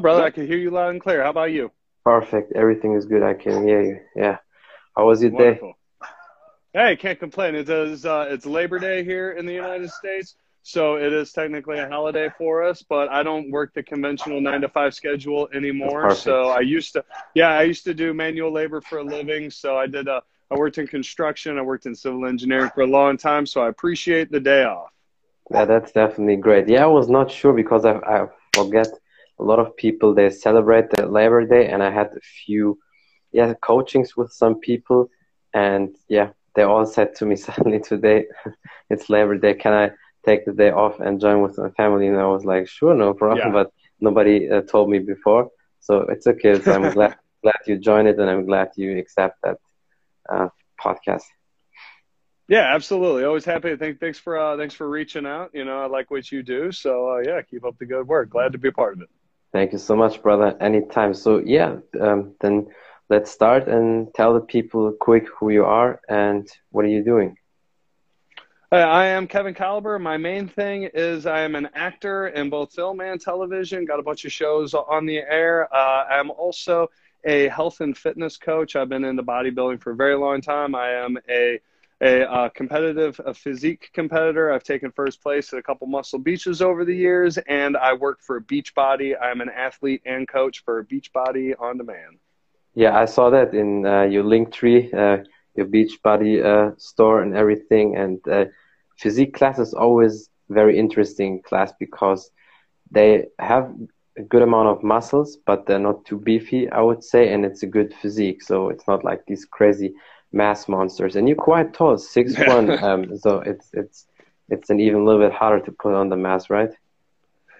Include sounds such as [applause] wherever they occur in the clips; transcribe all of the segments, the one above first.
brother. I can hear you loud and clear. How about you? Perfect. Everything is good. I can hear you. Yeah. How was your Wonderful. day? Hey, can't complain. It is, uh, it's Labor Day here in the United States, so it is technically a holiday for us. But I don't work the conventional nine to five schedule anymore. So I used to, yeah, I used to do manual labor for a living. So I did. Uh, I worked in construction. I worked in civil engineering for a long time. So I appreciate the day off. Yeah, that's definitely great. Yeah, I was not sure because I, I forget a lot of people they celebrate the Labor Day, and I had a few yeah coachings with some people, and yeah, they all said to me [laughs] suddenly today, it's Labor Day. Can I take the day off and join with my family? And I was like, sure, no problem. Yeah. But nobody uh, told me before, so it's okay. So I'm [laughs] glad glad you joined it, and I'm glad you accept that uh, podcast. Yeah, absolutely. Always happy. Thank, thanks for uh, thanks for reaching out. You know, I like what you do. So uh, yeah, keep up the good work. Glad to be a part of it. Thank you so much, brother. Anytime. So yeah, um, then let's start and tell the people quick who you are and what are you doing. I am Kevin Caliber. My main thing is I am an actor in both film and television. Got a bunch of shows on the air. Uh, I'm also a health and fitness coach. I've been into bodybuilding for a very long time. I am a a competitive a physique competitor. I've taken first place at a couple muscle beaches over the years, and I work for Beachbody. I'm an athlete and coach for Beachbody On Demand. Yeah, I saw that in uh, your Linktree, uh, your Beachbody uh, store, and everything. And uh, physique class is always very interesting class because they have a good amount of muscles, but they're not too beefy, I would say, and it's a good physique. So it's not like these crazy mass monsters, and you're quite tall, six [laughs] one. um, so it's it's it's an even little bit harder to put on the mass, right?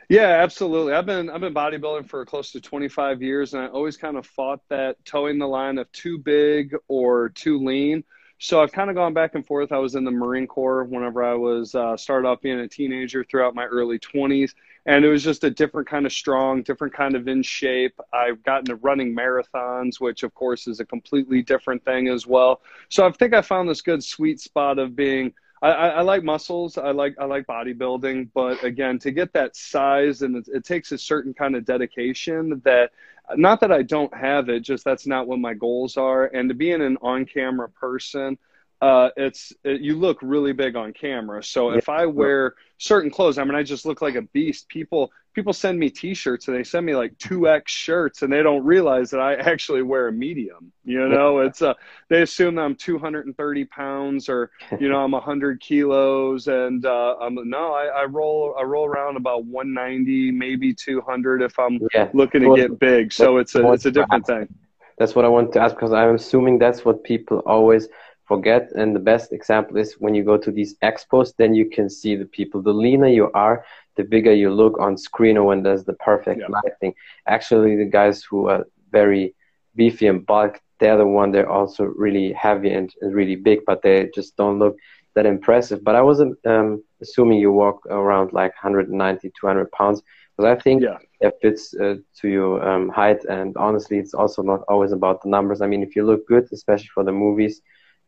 Yeah, absolutely. I've been I've been bodybuilding for close to 25 years, and I always kind of fought that towing the line of too big or too lean. So I've kind of gone back and forth. I was in the Marine Corps whenever I was uh, started off being a teenager throughout my early 20s, and it was just a different kind of strong, different kind of in shape. I've gotten to running marathons, which of course is a completely different thing as well. So I think I found this good sweet spot of being. I, I, I like muscles. I like I like bodybuilding, but again, to get that size and it, it takes a certain kind of dedication that not that I don't have it, just that's not what my goals are. And to be an on camera person, uh, it's it, you look really big on camera. So if I wear certain clothes, I mean, I just look like a beast. People people send me T-shirts and they send me like two X shirts, and they don't realize that I [laughs] actually wear a medium. You know, it's uh, they assume that I'm 230 pounds or you know I'm 100 kilos, and uh, I'm no, I, I roll I roll around about 190, maybe 200 if I'm yeah. looking to get big. So it's a it's a different thing. That's what I want to ask because I'm assuming that's what people always forget. And the best example is when you go to these expos, then you can see the people. The leaner you are, the bigger you look on screen or when there's the perfect yeah. lighting. Actually, the guys who are very beefy and bulk, they're the one they're also really heavy and, and really big, but they just don't look that impressive. But I wasn't um, assuming you walk around like 190, 200 pounds. Because I think yeah. it fits uh, to your um, height, and honestly, it's also not always about the numbers. I mean, if you look good, especially for the movies,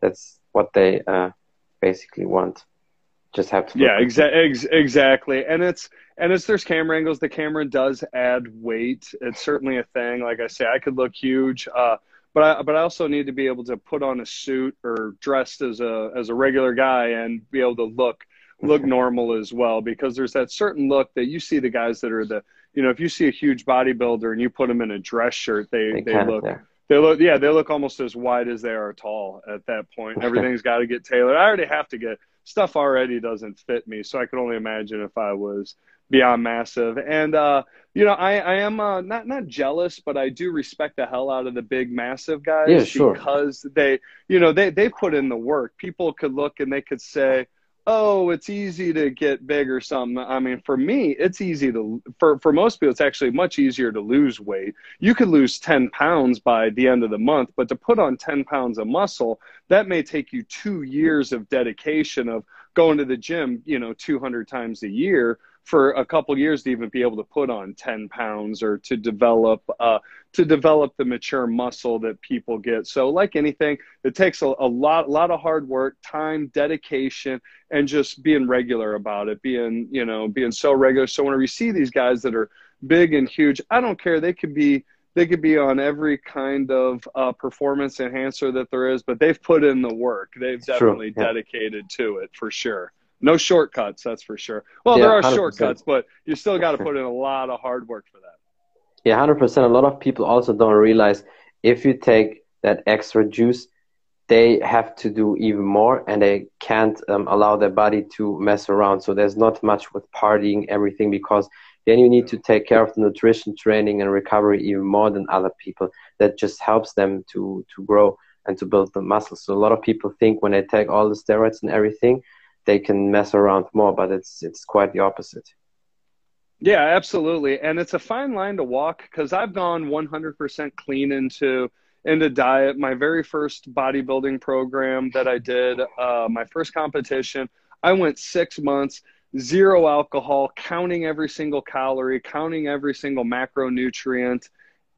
that's what they uh, basically want. Just have to. Yeah, exa- ex- exactly. And it's and it's there's camera angles. The camera does add weight. It's certainly a thing. Like I say, I could look huge. Uh, but I, but I also need to be able to put on a suit or dressed as a as a regular guy and be able to look look [laughs] normal as well because there's that certain look that you see the guys that are the you know if you see a huge bodybuilder and you put them in a dress shirt they they, they look they look, yeah, they look almost as wide as they are tall at that point. [laughs] Everything's got to get tailored. I already have to get stuff already doesn't fit me, so I could only imagine if I was beyond massive. And uh, you know, I, I am uh, not not jealous, but I do respect the hell out of the big massive guys yeah, sure. because they, you know, they they put in the work. People could look and they could say oh, it's easy to get big or something. I mean, for me, it's easy to, for, for most people, it's actually much easier to lose weight. You could lose 10 pounds by the end of the month, but to put on 10 pounds of muscle, that may take you two years of dedication of going to the gym, you know, 200 times a year for a couple years to even be able to put on 10 pounds or to develop uh, to develop the mature muscle that people get so like anything it takes a, a lot a lot of hard work time dedication and just being regular about it being you know being so regular so whenever you see these guys that are big and huge. I don't care. They could be they could be on every kind of uh, performance enhancer that there is, but they've put in the work. They've definitely yeah. dedicated to it for sure. No shortcuts, that's for sure. Well, yeah, there are 100%. shortcuts, but you still got to [laughs] put in a lot of hard work for that. Yeah, hundred percent. A lot of people also don't realize if you take that extra juice, they have to do even more, and they can't um, allow their body to mess around. So there's not much with partying everything because then you need to take care of the nutrition, training, and recovery even more than other people. That just helps them to to grow and to build the muscles. So a lot of people think when they take all the steroids and everything, they can mess around more, but it's it's quite the opposite. Yeah, absolutely, and it's a fine line to walk because I've gone 100% clean into into diet. My very first bodybuilding program that I did, uh, my first competition, I went six months zero alcohol, counting every single calorie, counting every single macronutrient.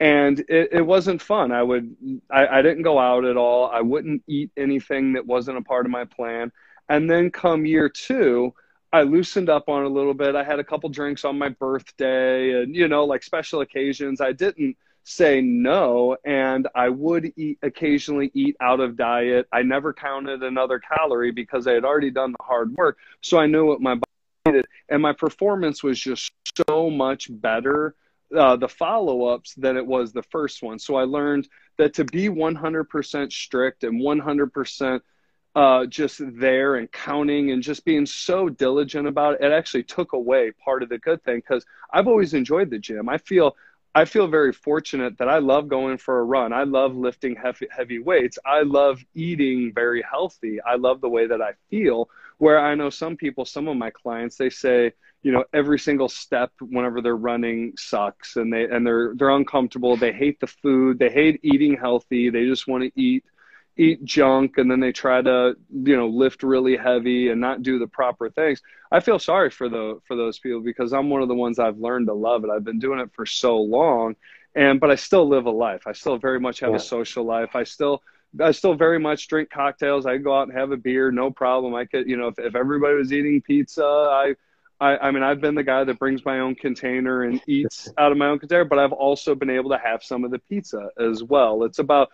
And it, it wasn't fun. I would, I, I didn't go out at all. I wouldn't eat anything that wasn't a part of my plan. And then come year two, I loosened up on a little bit. I had a couple drinks on my birthday and, you know, like special occasions. I didn't say no and I would eat occasionally eat out of diet. I never counted another calorie because I had already done the hard work. So I knew what my body needed. and my performance was just so much better uh, the follow-ups than it was the first one so i learned that to be 100% strict and 100% uh, just there and counting and just being so diligent about it it actually took away part of the good thing because i've always enjoyed the gym i feel I feel very fortunate that I love going for a run. I love lifting heavy, heavy weights. I love eating very healthy. I love the way that I feel. Where I know some people, some of my clients, they say, you know, every single step whenever they're running sucks and they and they're they're uncomfortable. They hate the food. They hate eating healthy. They just want to eat eat junk and then they try to you know lift really heavy and not do the proper things i feel sorry for the for those people because i'm one of the ones i've learned to love it i've been doing it for so long and but i still live a life i still very much have yeah. a social life i still I still very much drink cocktails. I go out and have a beer, no problem. I could, you know, if, if everybody was eating pizza, I, I, I mean, I've been the guy that brings my own container and eats [laughs] out of my own container, but I've also been able to have some of the pizza as well. It's about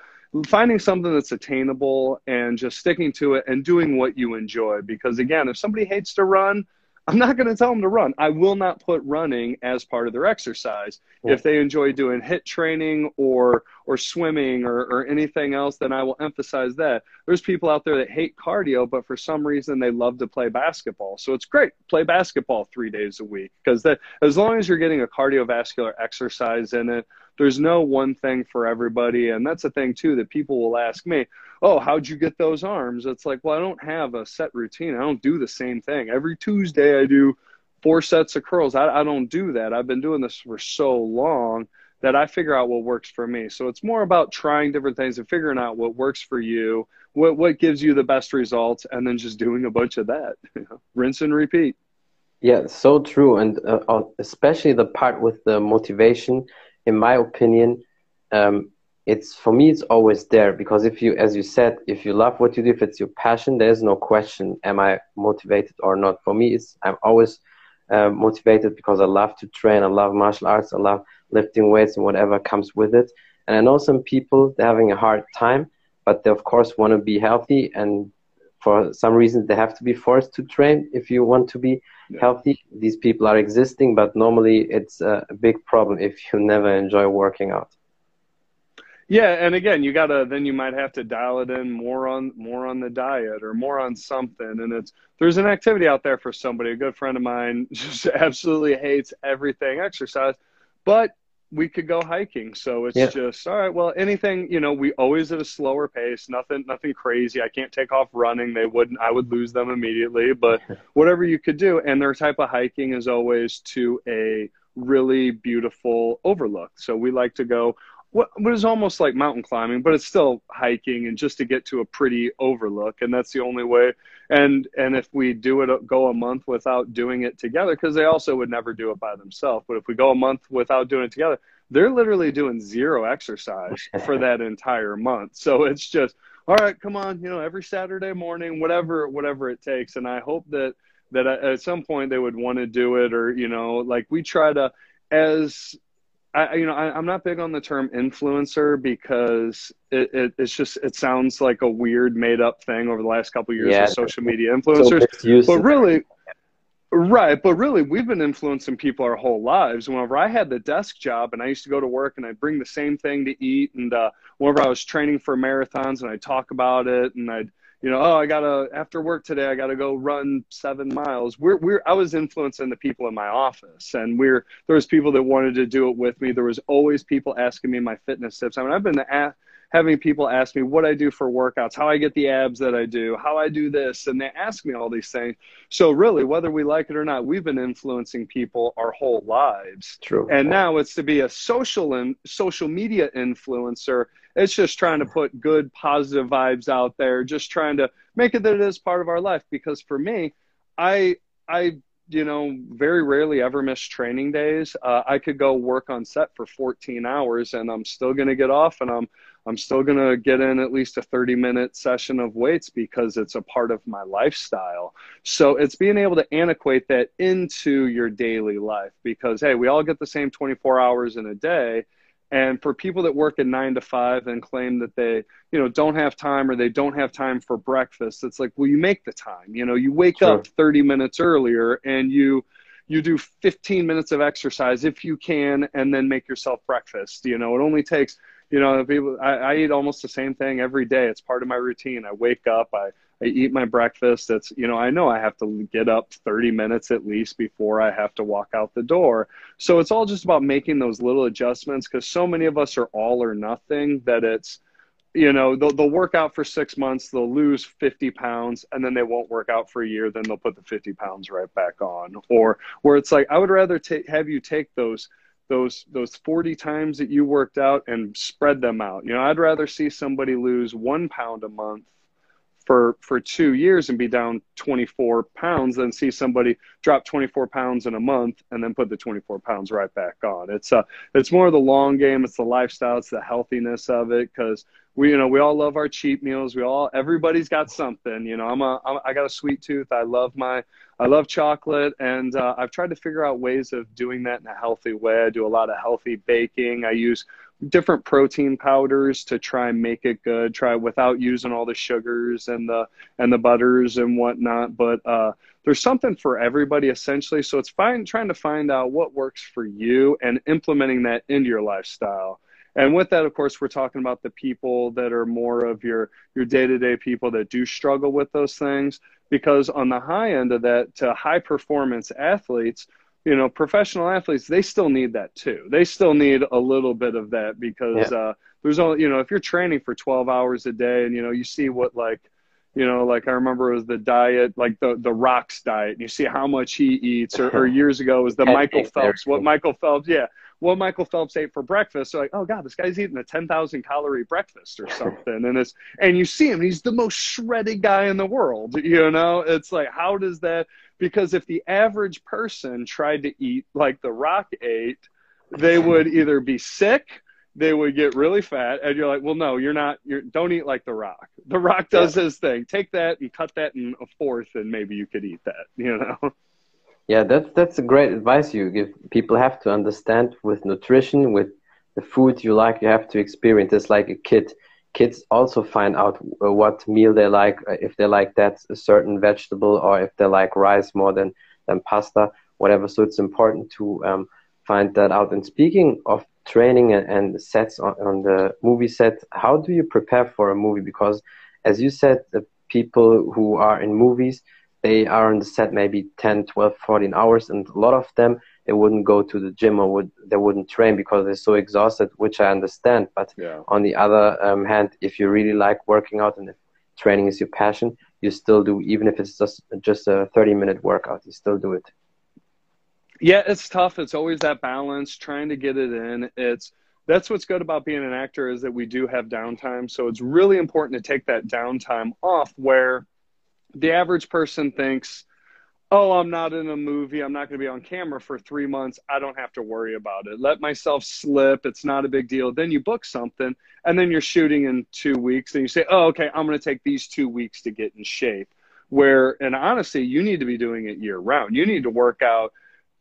finding something that's attainable and just sticking to it and doing what you enjoy. Because again, if somebody hates to run, I'm not going to tell them to run. I will not put running as part of their exercise. If they enjoy doing HIIT training or or swimming or, or anything else, then I will emphasize that. There's people out there that hate cardio, but for some reason they love to play basketball. So it's great. Play basketball three days a week because as long as you're getting a cardiovascular exercise in it, there's no one thing for everybody. And that's a thing too that people will ask me, oh, how'd you get those arms? It's like, well, I don't have a set routine. I don't do the same thing. Every Tuesday I do four sets of curls. I, I don't do that. I've been doing this for so long that I figure out what works for me. So it's more about trying different things and figuring out what works for you, what what gives you the best results, and then just doing a bunch of that. [laughs] Rinse and repeat. Yeah, so true, and uh, uh especially the part with the motivation in my opinion, um, it's for me it's always there because if you, as you said, if you love what you do, if it's your passion, there's no question, am I motivated or not? For me, it's I'm always uh, motivated because I love to train, I love martial arts, I love lifting weights and whatever comes with it. And I know some people they're having a hard time, but they of course want to be healthy and for some reason they have to be forced to train if you want to be yeah. healthy. These people are existing but normally it's a big problem if you never enjoy working out. Yeah and again you gotta then you might have to dial it in more on more on the diet or more on something. And it's there's an activity out there for somebody. A good friend of mine [laughs] just absolutely hates everything exercise. But we could go hiking. So it's yeah. just all right. Well, anything you know, we always at a slower pace. Nothing, nothing crazy. I can't take off running. They wouldn't. I would lose them immediately. But [laughs] whatever you could do, and their type of hiking is always to a really beautiful overlook. So we like to go what, is almost like mountain climbing, but it's still hiking and just to get to a pretty overlook. And that's the only way. And, and if we do it, uh, go a month without doing it together, because they also would never do it by themselves. But if we go a month without doing it together, they're literally doing zero exercise [laughs] for that entire month. So it's just, all right, come on, you know, every Saturday morning, whatever, whatever it takes. And I hope that, that uh, at some point they would want to do it or, you know, like we try to, as I, you know, I, am not big on the term influencer because it, it, it's just it sounds like a weird made up thing over the last couple of years yeah, of social media influencers. So but really, right? But really, we've been influencing people our whole lives. Whenever I had the desk job and I used to go to work and I'd bring the same thing to eat, and uh, whenever I was training for marathons and I'd talk about it and I'd you know, oh, I gotta after work today, I gotta go run seven miles. We're we're I was influencing the people in my office, and we're there was people that wanted to do it with me. There was always people asking me my fitness tips. I mean, I've been at, having people ask me what I do for workouts, how I get the abs that I do, how I do this, and they ask me all these things. So really, whether we like it or not, we've been influencing people our whole lives. True. And now it's to be a social and social media influencer it's just trying to put good, positive vibes out there, just trying to make it that it is part of our life. Because for me, I, I, you know, very rarely ever miss training days. Uh, I could go work on set for 14 hours and I'm still going to get off and I'm, I'm still going to get in at least a 30 minute session of weights because it's a part of my lifestyle. So it's being able to antiquate that into your daily life because, hey, we all get the same 24 hours in a day and for people that work at nine to five and claim that they, you know, don't have time or they don't have time for breakfast, it's like, well, you make the time. You know, you wake sure. up 30 minutes earlier and you you do 15 minutes of exercise if you can, and then make yourself breakfast. You know, it only takes you know, people, I, I eat almost the same thing every day. It's part of my routine. I wake up, I, I eat my breakfast. It's, you know, I know I have to get up 30 minutes at least before I have to walk out the door. So it's all just about making those little adjustments because so many of us are all or nothing that it's, you know, they'll, they'll work out for six months, they'll lose 50 pounds, and then they won't work out for a year. Then they'll put the 50 pounds right back on. Or where it's like, I would rather have you take those those those 40 times that you worked out and spread them out. You know, I'd rather see somebody lose one pound a month for for two years and be down 24 pounds than see somebody drop 24 pounds in a month and then put the 24 pounds right back on. It's uh it's more of the long game. It's the lifestyle. It's the healthiness of it because we you know we all love our cheap meals. We all everybody's got something. You know, I'm a I'm, I got a sweet tooth. I love my I love chocolate, and uh, I've tried to figure out ways of doing that in a healthy way. I do a lot of healthy baking. I use different protein powders to try and make it good. Try without using all the sugars and the and the butters and whatnot. But uh, there's something for everybody essentially. So it's fine trying to find out what works for you and implementing that into your lifestyle. And with that, of course, we're talking about the people that are more of your your day to day people that do struggle with those things because on the high end of that to high performance athletes you know professional athletes they still need that too they still need a little bit of that because yeah. uh, there's only you know if you're training for 12 hours a day and you know you see what like you know like i remember it was the diet like the the rocks diet and you see how much he eats or, or [laughs] years ago was the michael phelps what michael phelps yeah what Michael Phelps ate for breakfast. So like, oh god, this guy's eating a ten thousand calorie breakfast or [laughs] something, and it's and you see him, he's the most shredded guy in the world. You know, it's like how does that? Because if the average person tried to eat like The Rock ate, they would either be sick they would get really fat and you're like well no you're not you don't eat like the rock the rock does yeah. his thing take that and cut that in a fourth and maybe you could eat that you know yeah, that's that's a great advice you give. People have to understand with nutrition, with the food you like, you have to experience. It's like a kid. Kids also find out uh, what meal they like, uh, if they like that a certain vegetable, or if they like rice more than than pasta, whatever. So it's important to um, find that out. And speaking of training and, sets on, on the movie set, how do you prepare for a movie? Because as you said, the people who are in movies they are on the set maybe 10 12 14 hours and a lot of them they wouldn't go to the gym or would they wouldn't train because they're so exhausted which i understand. But yeah. on the other um, hand if you really like working out and if training is your passion you still do even if it's just just a 30 minute workout you still do it. Yeah it's tough. It's always that balance trying to get it in. It's that's what's good about being an actor is that we do have downtime. So it's really important to take that downtime off where the average person thinks, oh, I'm not in a movie. I'm not going to be on camera for three months. I don't have to worry about it. Let myself slip. It's not a big deal. Then you book something and then you're shooting in two weeks and you say, oh, okay, I'm going to take these two weeks to get in shape. Where, and honestly, you need to be doing it year round. You need to work out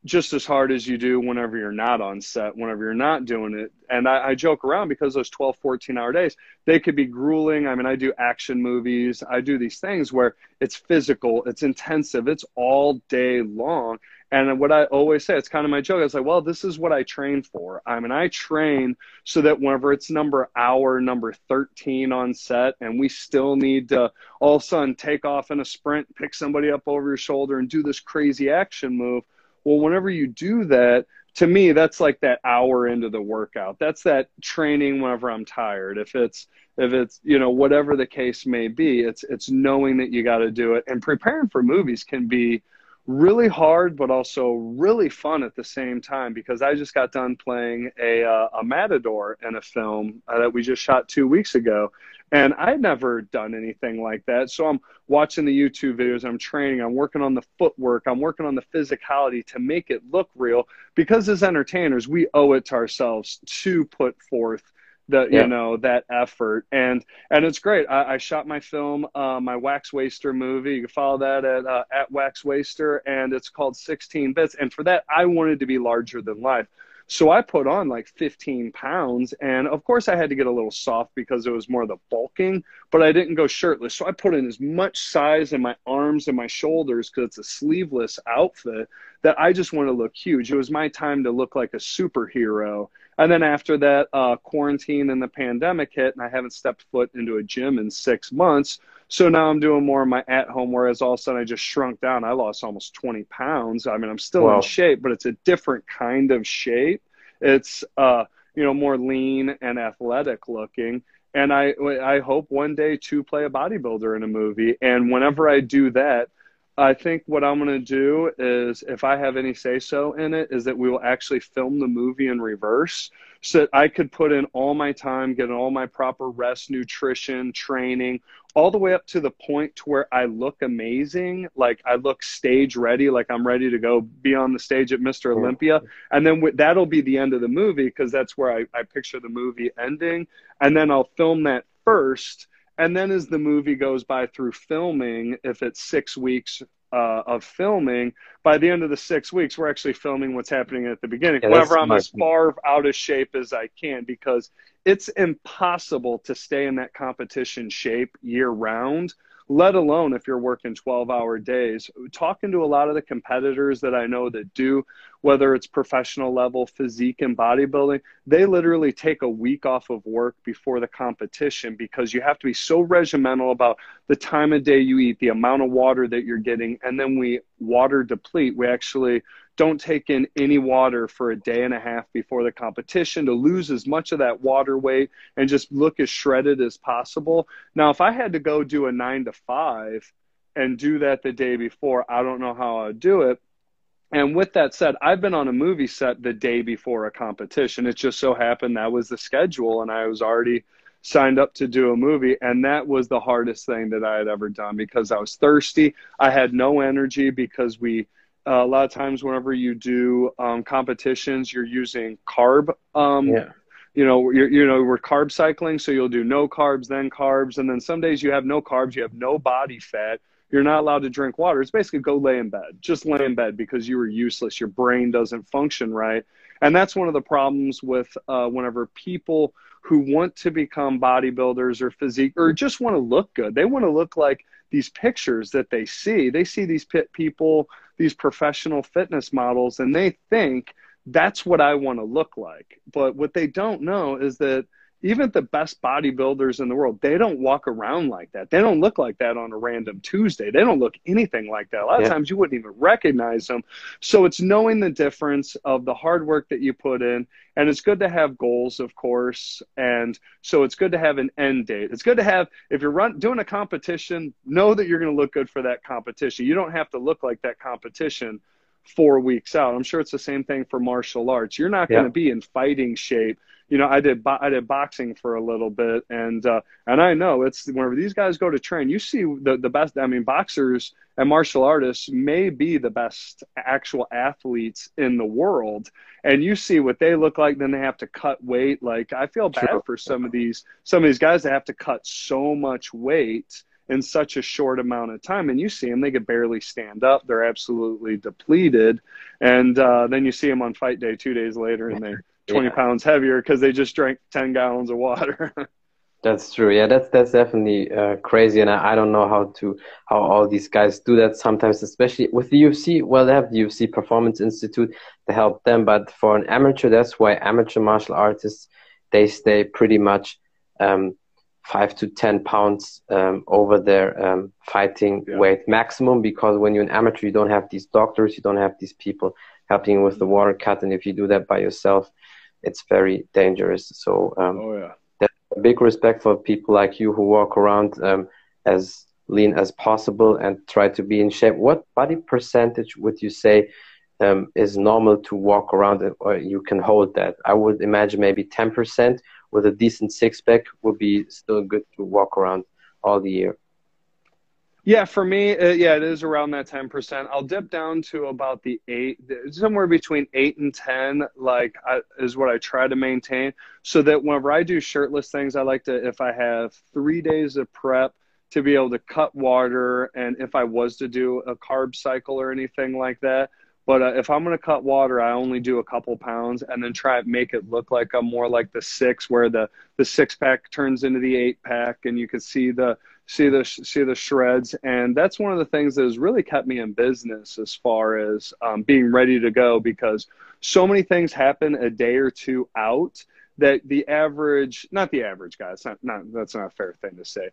just as hard as you do whenever you're not on set, whenever you're not doing it. And I, I, joke around because those 12, 14 hour days, they could be grueling. I mean, I do action movies, I do these things where it's physical, it's intensive, it's all day long. And what I always say, it's kind of my joke. I was like, well, this is what I train for. I mean, I train so that whenever it's number hour, number 13 on set, and we still need to all of a sudden take off in a sprint, pick somebody up over your shoulder, and do this crazy action move well, whenever you do that, to me, that's like that hour into the workout. That's that training whenever I'm tired. If it's if it's you know whatever the case may be, it's it's knowing that you got to do it. And preparing for movies can be really hard, but also really fun at the same time because I just got done playing a, uh, a matador in a film uh, that we just shot two weeks ago. And I'd never done anything like that. So I'm watching the YouTube videos, I'm training, I'm working on the footwork, I'm working on the physicality to make it look real because as entertainers, we owe it to ourselves to put forth the yeah. you know that effort and and it's great i, I shot my film uh, my wax waster movie you can follow that at uh, at wax waster and it's called 16 bits and for that i wanted to be larger than life so I put on like 15 pounds. And of course, I had to get a little soft because it was more the bulking, but I didn't go shirtless. So I put in as much size in my arms and my shoulders because it's a sleeveless outfit that I just want to look huge. It was my time to look like a superhero. And then after that, uh, quarantine and the pandemic hit, and I haven't stepped foot into a gym in six months. So now I'm doing more of my at home, whereas all of a sudden I just shrunk down. I lost almost 20 pounds. I mean, I'm still wow. in shape, but it's a different kind of shape. It's, uh, you know, more lean and athletic looking. And I, I hope one day to play a bodybuilder in a movie. And whenever I do that, I think what I'm going to do is, if I have any say so in it, is that we will actually film the movie in reverse so that I could put in all my time, get all my proper rest, nutrition, training, all the way up to the point to where I look amazing. Like I look stage ready, like I'm ready to go be on the stage at Mr. Olympia. And then w- that'll be the end of the movie because that's where I, I picture the movie ending. And then I'll film that first and then as the movie goes by through filming, if it's six weeks uh, of filming, by the end of the six weeks, we're actually filming what's happening at the beginning. Yeah, However, I'm as far out of shape as I can because it's impossible to stay in that competition shape year round let alone if you're working 12 hour days. Talking to a lot of the competitors that I know that do, whether it's professional level physique and bodybuilding, they literally take a week off of work before the competition because you have to be so regimental about the time of day you eat, the amount of water that you're getting, and then we water deplete. We actually don't take in any water for a day and a half before the competition to lose as much of that water weight and just look as shredded as possible. Now, if I had to go do a nine to five and do that the day before, I don't know how I'd do it. And with that said, I've been on a movie set the day before a competition. It just so happened that was the schedule, and I was already signed up to do a movie. And that was the hardest thing that I had ever done because I was thirsty. I had no energy because we uh, a lot of times whenever you do um, competitions, you're using carb. Um, yeah. You know, you're, you know, we're carb cycling, so you'll do no carbs, then carbs, and then some days you have no carbs, you have no body fat. You're not allowed to drink water. It's basically go lay in bed. Just lay in bed because you were useless. Your brain doesn't function right, and that's one of the problems with uh, whenever people who want to become bodybuilders or physique or just want to look good. They want to look like these pictures that they see. They see these pit people these professional fitness models and they think that's what I want to look like. But what they don't know is that even the best bodybuilders in the world, they don't walk around like that. They don't look like that on a random Tuesday. They don't look anything like that. A lot yeah. of times you wouldn't even recognize them. So it's knowing the difference of the hard work that you put in. And it's good to have goals, of course. And so it's good to have an end date. It's good to have, if you're run, doing a competition, know that you're going to look good for that competition. You don't have to look like that competition four weeks out. I'm sure it's the same thing for martial arts. You're not going to be in fighting shape. You know, I did bo- I did boxing for a little bit, and uh, and I know it's whenever these guys go to train, you see the the best. I mean, boxers and martial artists may be the best actual athletes in the world, and you see what they look like. Then they have to cut weight. Like I feel bad for some of these some of these guys that have to cut so much weight in such a short amount of time. And you see them, they could barely stand up. They're absolutely depleted. And uh, then you see them on fight day two days later and they're [laughs] 20 yeah. pounds heavier because they just drank 10 gallons of water. [laughs] That's true. Yeah, that's that's definitely uh, crazy, and I, I don't know how to how all these guys do that. Sometimes, especially with the UFC, well, they have the UFC Performance Institute to help them, but for an amateur, that's why amateur martial artists they stay pretty much um, five to ten pounds um, over their um, fighting yeah. weight maximum. Because when you're an amateur, you don't have these doctors, you don't have these people helping you with the water cut, and if you do that by yourself, it's very dangerous. So, um, oh yeah big respect for people like you who walk around um, as lean as possible and try to be in shape. What body percentage would you say um, is normal to walk around or you can hold that? I would imagine maybe 10% with a decent six pack would be still good to walk around all the year. Yeah, for me, uh, yeah, it is around that 10%. I'll dip down to about the eight, somewhere between eight and 10, like I, is what I try to maintain. So that whenever I do shirtless things, I like to, if I have three days of prep, to be able to cut water. And if I was to do a carb cycle or anything like that, but uh, if I'm going to cut water, I only do a couple pounds and then try to make it look like I'm more like the six, where the, the six pack turns into the eight pack, and you can see the see the see the shreds. And that's one of the things that has really kept me in business as far as um, being ready to go because so many things happen a day or two out that the average, not the average guy, it's not, not that's not a fair thing to say.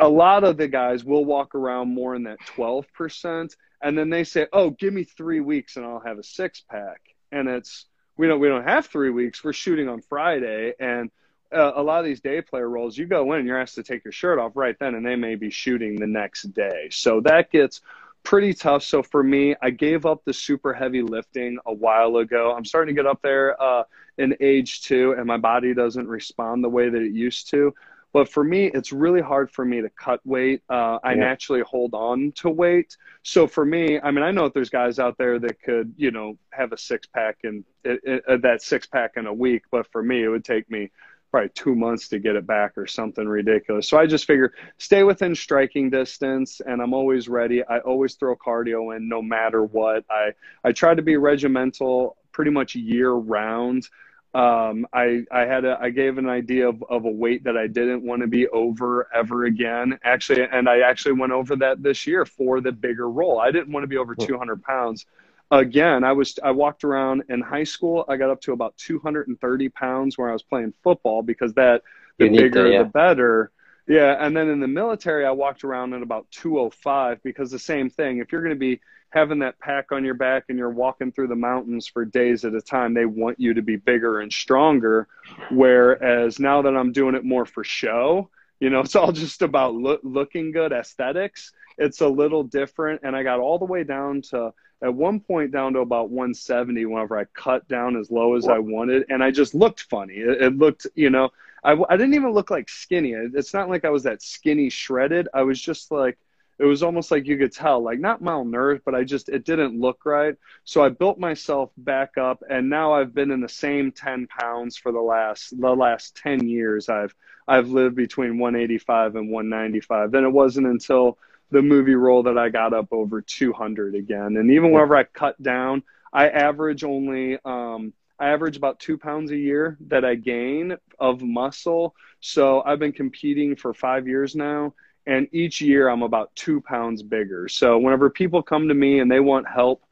A lot of the guys will walk around more in that 12% and then they say, "Oh, give me three weeks and I'll have a six pack." And it's we don't we don't have three weeks. We're shooting on Friday, and uh, a lot of these day player roles, you go in, and you're asked to take your shirt off right then, and they may be shooting the next day. So that gets pretty tough. So for me, I gave up the super heavy lifting a while ago. I'm starting to get up there uh, in age two, and my body doesn't respond the way that it used to. But for me, it's really hard for me to cut weight. Uh, I yeah. naturally hold on to weight. So for me, I mean, I know that there's guys out there that could, you know, have a six pack and that six pack in a week. But for me, it would take me probably two months to get it back or something ridiculous. So I just figure stay within striking distance and I'm always ready. I always throw cardio in no matter what. I, I try to be regimental pretty much year round um, I, I had a, I gave an idea of, of a weight that I didn't want to be over ever again. Actually, and I actually went over that this year for the bigger role. I didn't want to be over 200 pounds. Again, I was I walked around in high school. I got up to about 230 pounds where I was playing football because that the bigger to, yeah. the better. Yeah, and then in the military, I walked around at about 205 because the same thing. If you're going to be having that pack on your back and you're walking through the mountains for days at a time, they want you to be bigger and stronger. Whereas now that I'm doing it more for show, you know, [laughs] it's all just about lo- looking good, aesthetics. It's a little different. And I got all the way down to, at one point, down to about 170 whenever I cut down as low as I wanted. And I just looked funny. It, it looked, you know, I, I didn't even look like skinny. It's not like I was that skinny shredded. I was just like, it was almost like you could tell, like not malnourished, but I just, it didn't look right. So I built myself back up and now I've been in the same 10 pounds for the last, the last 10 years. I've, I've lived between 185 and 195. Then it wasn't until the movie role that I got up over 200 again. And even whenever I cut down, I average only, um, I average about two pounds a year that I gain of muscle. So I've been competing for five years now and each year I'm about two pounds bigger. So whenever people come to me and they want help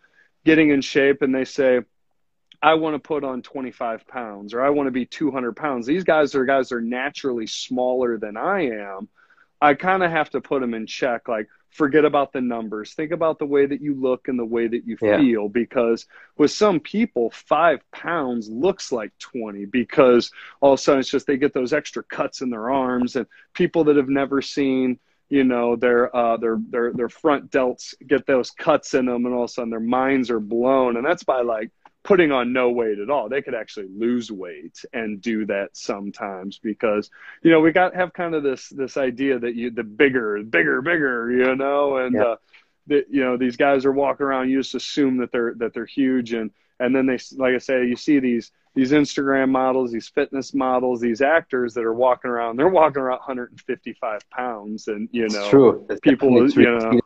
getting in shape and they say, I want to put on 25 pounds or I want to be 200 pounds, these guys are guys that are naturally smaller than I am. I kind of have to put them in check. Like, forget about the numbers. Think about the way that you look and the way that you yeah. feel. Because with some people, five pounds looks like 20 because all of a sudden it's just they get those extra cuts in their arms. And people that have never seen you know their uh, their their their front delts get those cuts in them, and all of a sudden their minds are blown, and that's by like putting on no weight at all. They could actually lose weight and do that sometimes because you know we got have kind of this this idea that you the bigger, bigger, bigger, you know, and yeah. uh, that you know these guys are walking around. You just assume that they're that they're huge, and and then they like I say, you see these these Instagram models, these fitness models, these actors that are walking around. They're walking around 155 pounds, and you know, it's true. It's people, you know.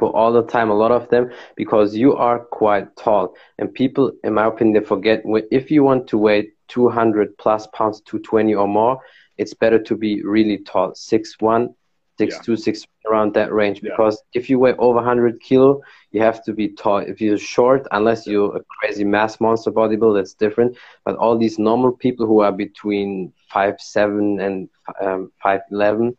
All the time, a lot of them, because you are quite tall, and people, in my opinion, they forget if you want to weigh 200 plus pounds, 220 or more, it's better to be really tall, six one, six yeah. two, six around that range. Yeah. Because if you weigh over 100 kilo, you have to be tall. If you're short, unless you're a crazy mass monster bodybuilder, that's different. But all these normal people who are between five seven and um, five eleven,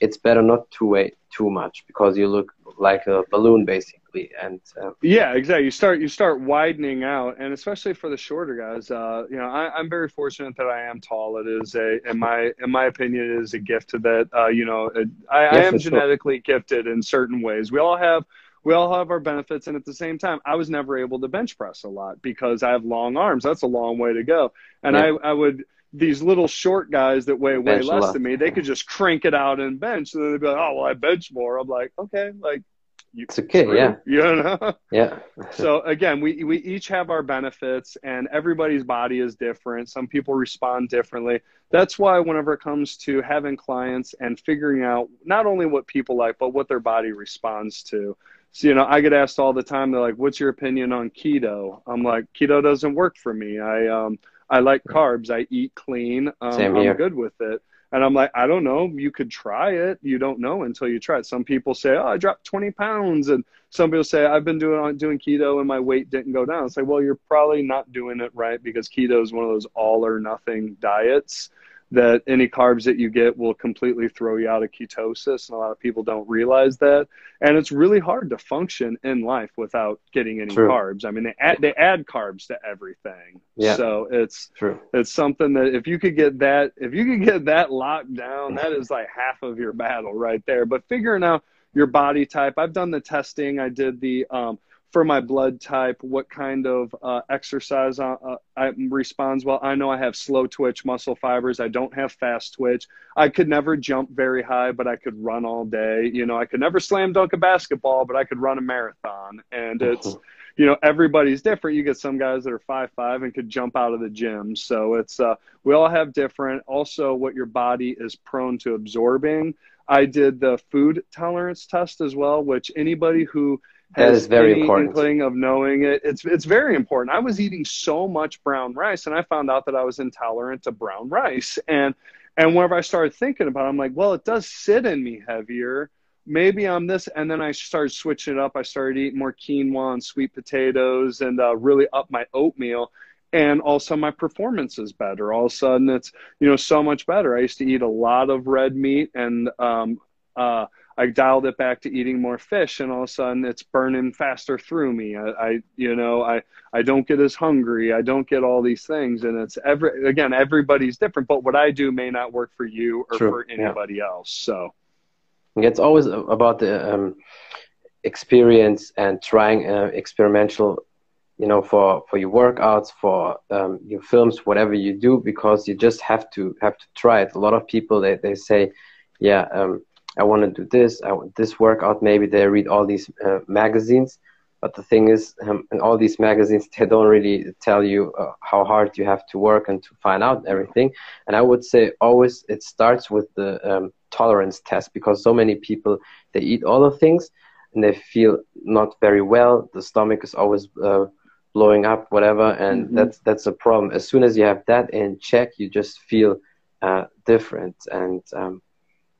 it's better not to weigh too much because you look like a balloon basically and uh, yeah exactly. You start you start widening out and especially for the shorter guys uh, you know I, am very fortunate that i am tall. It is a in my in my opinion it is a gift that uh, you know it, I, I, am genetically gifted in certain ways. We all have we all have our benefits and at the same time i was never able to bench press a lot because i have long arms. That's a long way to go. And yeah. I, I would these little short guys that weigh way bench less than me, they could just crank it out and bench. And then they'd be like, oh, well, I bench more. I'm like, okay, like, you, it's okay, yeah. You know? [laughs] Yeah. so again, we, we each have our benefits and everybody's body is different. Some people respond differently. That's why whenever it comes to having clients and figuring out not only what people like, but what their body responds to. So, you know, I get asked all the time, they're like, what's your opinion on keto? I'm like, keto doesn't work for me. I, um, I like carbs. I eat clean. Um, Same here. I'm good with it. And I'm like, I don't know. You could try it. You don't know until you try it. Some people say, oh, I dropped 20 pounds. And some people say, I've been doing, doing keto and my weight didn't go down. It's like, well, you're probably not doing it right because keto is one of those all or nothing diets that any carbs that you get will completely throw you out of ketosis. And a lot of people don't realize that. And it's really hard to function in life without getting any True. carbs. I mean, they add, they add carbs to everything. Yeah. So it's, True. it's something that if you could get that, if you could get that locked down, that is like half of your battle right there. But figuring out your body type, I've done the testing. I did the, um, for my blood type, what kind of uh, exercise uh, uh, I responds well. I know I have slow twitch muscle fibers. I don't have fast twitch. I could never jump very high, but I could run all day. You know, I could never slam dunk a basketball, but I could run a marathon. And it's, uh-huh. you know, everybody's different. You get some guys that are five five and could jump out of the gym. So it's uh, we all have different. Also, what your body is prone to absorbing. I did the food tolerance test as well, which anybody who that is very important. Inkling of knowing it, it's it's very important. I was eating so much brown rice, and I found out that I was intolerant to brown rice. And and whenever I started thinking about, it, I'm like, well, it does sit in me heavier. Maybe I'm this, and then I started switching it up. I started eating more quinoa and sweet potatoes, and uh, really up my oatmeal. And also, my performance is better. All of a sudden, it's you know so much better. I used to eat a lot of red meat, and um, uh, I dialed it back to eating more fish, and all of a sudden it's burning faster through me. I, I, you know, I, I don't get as hungry. I don't get all these things, and it's every again, everybody's different. But what I do may not work for you or True. for anybody yeah. else. So it's always about the um, experience and trying uh, experimental you know for for your workouts for um, your films whatever you do because you just have to have to try it a lot of people they, they say yeah um, I want to do this, I want this workout. Maybe they read all these uh, magazines, but the thing is, um, in all these magazines, they don't really tell you uh, how hard you have to work and to find out everything. And I would say always it starts with the um, tolerance test because so many people they eat all the things and they feel not very well. The stomach is always uh, blowing up, whatever, and mm-hmm. that's that's a problem. As soon as you have that in check, you just feel uh, different and um,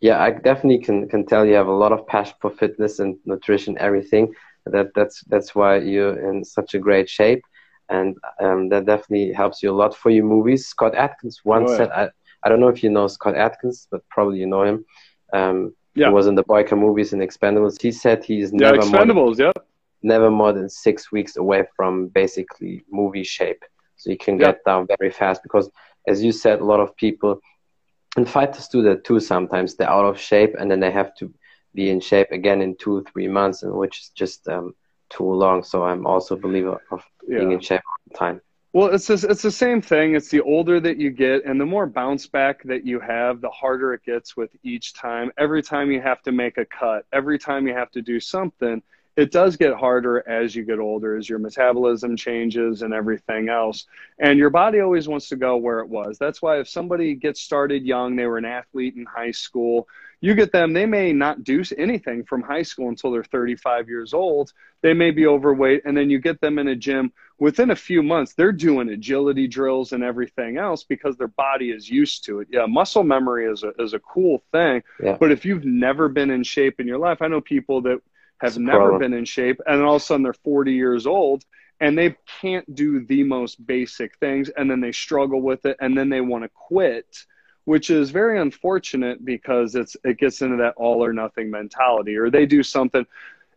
yeah, I definitely can can tell you have a lot of passion for fitness and nutrition, everything. That that's that's why you're in such a great shape, and um, that definitely helps you a lot for your movies. Scott Adkins once oh, yeah. said, I, I don't know if you know Scott Adkins, but probably you know him. Um, yeah. He was in the Boyka movies and Expendables. He said he's yeah, never Expendables, more than, yeah. never more than six weeks away from basically movie shape. So you can get yeah. down very fast because, as you said, a lot of people and fighters do that too sometimes. They're out of shape and then they have to be in shape again in two three months and which is just um, too long. So i'm also a believer of being yeah. in shape all the time. Well it's just, it's the same thing. It's the older that you get and the more bounce back that you have the harder it gets with each time. Every time you have to make a cut every time you have to do something it does get harder as you get older, as your metabolism changes and everything else. And your body always wants to go where it was. That's why if somebody gets started young, they were an athlete in high school, you get them, they may not do anything from high school until they're 35 years old. They may be overweight, and then you get them in a gym. Within a few months, they're doing agility drills and everything else because their body is used to it. Yeah, muscle memory is a, is a cool thing. Yeah. But if you've never been in shape in your life, I know people that have never problem. been in shape, and all of a sudden they're 40 years old and they can't do the most basic things, and then they struggle with it, and then they want to quit which is very unfortunate because it's it gets into that all or nothing mentality or they do something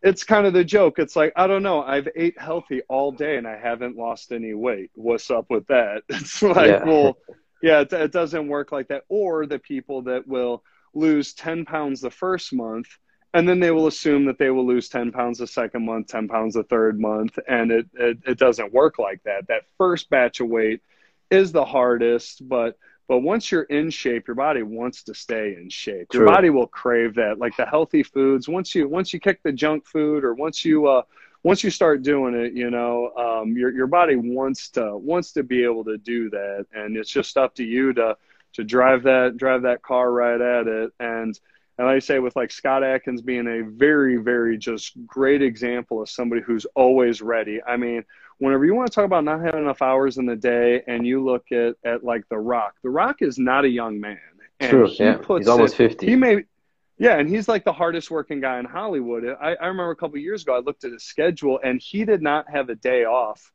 it's kind of the joke it's like i don't know i've ate healthy all day and i haven't lost any weight what's up with that [laughs] it's like yeah. well yeah it, it doesn't work like that or the people that will lose 10 pounds the first month and then they will assume that they will lose 10 pounds the second month 10 pounds the third month and it, it, it doesn't work like that that first batch of weight is the hardest but but once you're in shape, your body wants to stay in shape. True. Your body will crave that, like the healthy foods. Once you once you kick the junk food, or once you uh, once you start doing it, you know, um, your your body wants to wants to be able to do that, and it's just up to you to to drive that drive that car right at it. And and I say, with like Scott Adkins being a very very just great example of somebody who's always ready. I mean whenever you want to talk about not having enough hours in the day and you look at, at like The Rock, The Rock is not a young man. And True, he yeah. He's almost it, 50. He may, yeah, and he's like the hardest working guy in Hollywood. I, I remember a couple years ago, I looked at his schedule and he did not have a day off.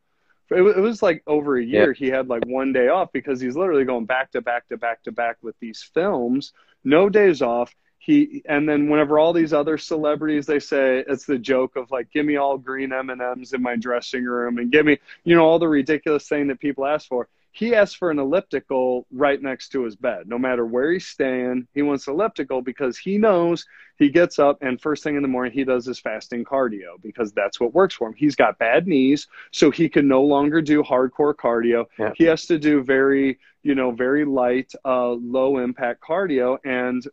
It was, it was like over a year. Yeah. He had like one day off because he's literally going back to back to back to back with these films, no days off he and then whenever all these other celebrities they say it's the joke of like give me all green m&ms in my dressing room and give me you know all the ridiculous thing that people ask for. He asks for an elliptical right next to his bed. No matter where he's staying he wants elliptical because he knows he gets up and first thing in the morning he does his fasting cardio because that's what works for him. He's got bad knees so he can no longer do hardcore cardio. Yeah. he has to do very you know very light uh, low impact cardio. And